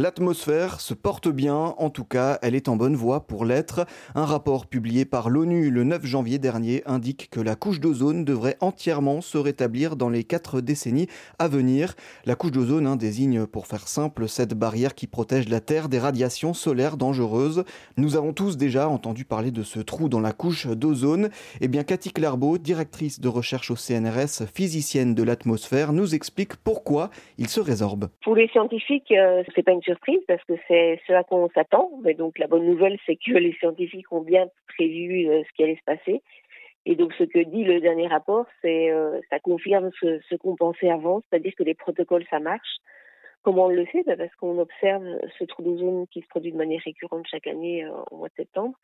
L'atmosphère se porte bien, en tout cas, elle est en bonne voie pour l'être. Un rapport publié par l'ONU le 9 janvier dernier indique que la couche d'ozone devrait entièrement se rétablir dans les quatre décennies à venir. La couche d'ozone hein, désigne, pour faire simple, cette barrière qui protège la Terre des radiations solaires dangereuses. Nous avons tous déjà entendu parler de ce trou dans la couche d'ozone. Eh bien, Cathy Clerbeau, directrice de recherche au CNRS, physicienne de l'atmosphère, nous explique pourquoi il se résorbe. Pour les scientifiques, euh, c'est pas une surprise parce que c'est ce à quoi on s'attend. Mais donc la bonne nouvelle, c'est que les scientifiques ont bien prévu euh, ce qui allait se passer. Et donc ce que dit le dernier rapport, c'est euh, ça confirme ce, qu'on pensait avant, c'est-à-dire que les protocoles ça marche. Comment on le sait bah, Parce qu'on observe ce trou d'ozone qui se produit de manière récurrente chaque année euh, au mois de septembre,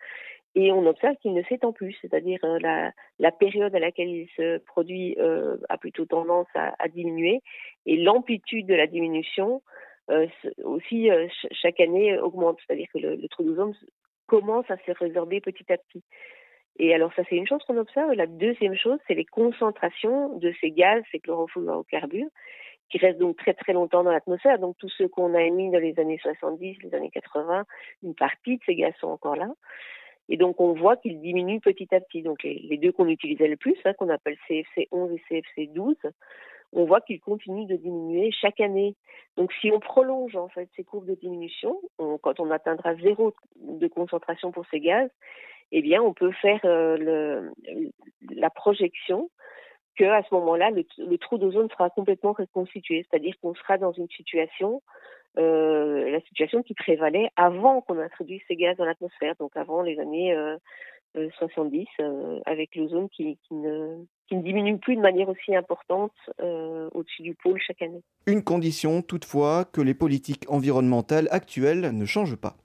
et on observe qu'il ne s'étend plus, c'est-à-dire la, la, période à laquelle il se produit a plutôt tendance à, diminuer, et l'amplitude de la diminution euh, aussi euh, chaque année augmente, c'est-à-dire que le, le trou d'ozone commence à se résorber petit à petit. Et alors ça c'est une chose qu'on observe. La deuxième chose, c'est les concentrations de ces gaz, ces chlorofluorocarbures, qui restent donc très très longtemps dans l'atmosphère. Donc tous ceux qu'on a émis dans les années 70, les années 80, une partie de ces gaz sont encore là. Et donc on voit qu'ils diminuent petit à petit. Donc les, les deux qu'on utilisait le plus, hein, qu'on appelle CFC 11 et CFC 12, on voit qu'ils continuent de diminuer chaque année. Donc si on prolonge en fait ces courbes de diminution, quand on atteindra zéro de concentration pour ces gaz, eh bien on peut faire euh, la projection que à ce moment-là le, trou d'ozone sera complètement reconstitué, c'est-à-dire qu'on sera dans une situation euh, la situation qui prévalait avant qu'on introduise ces gaz dans l'atmosphère, donc avant les années euh, 70, euh, euh, avec l'ozone qui, qui, ne, qui ne diminue plus de manière aussi importante euh, au-dessus du pôle chaque année. Une condition toutefois que les politiques environnementales actuelles ne changent pas.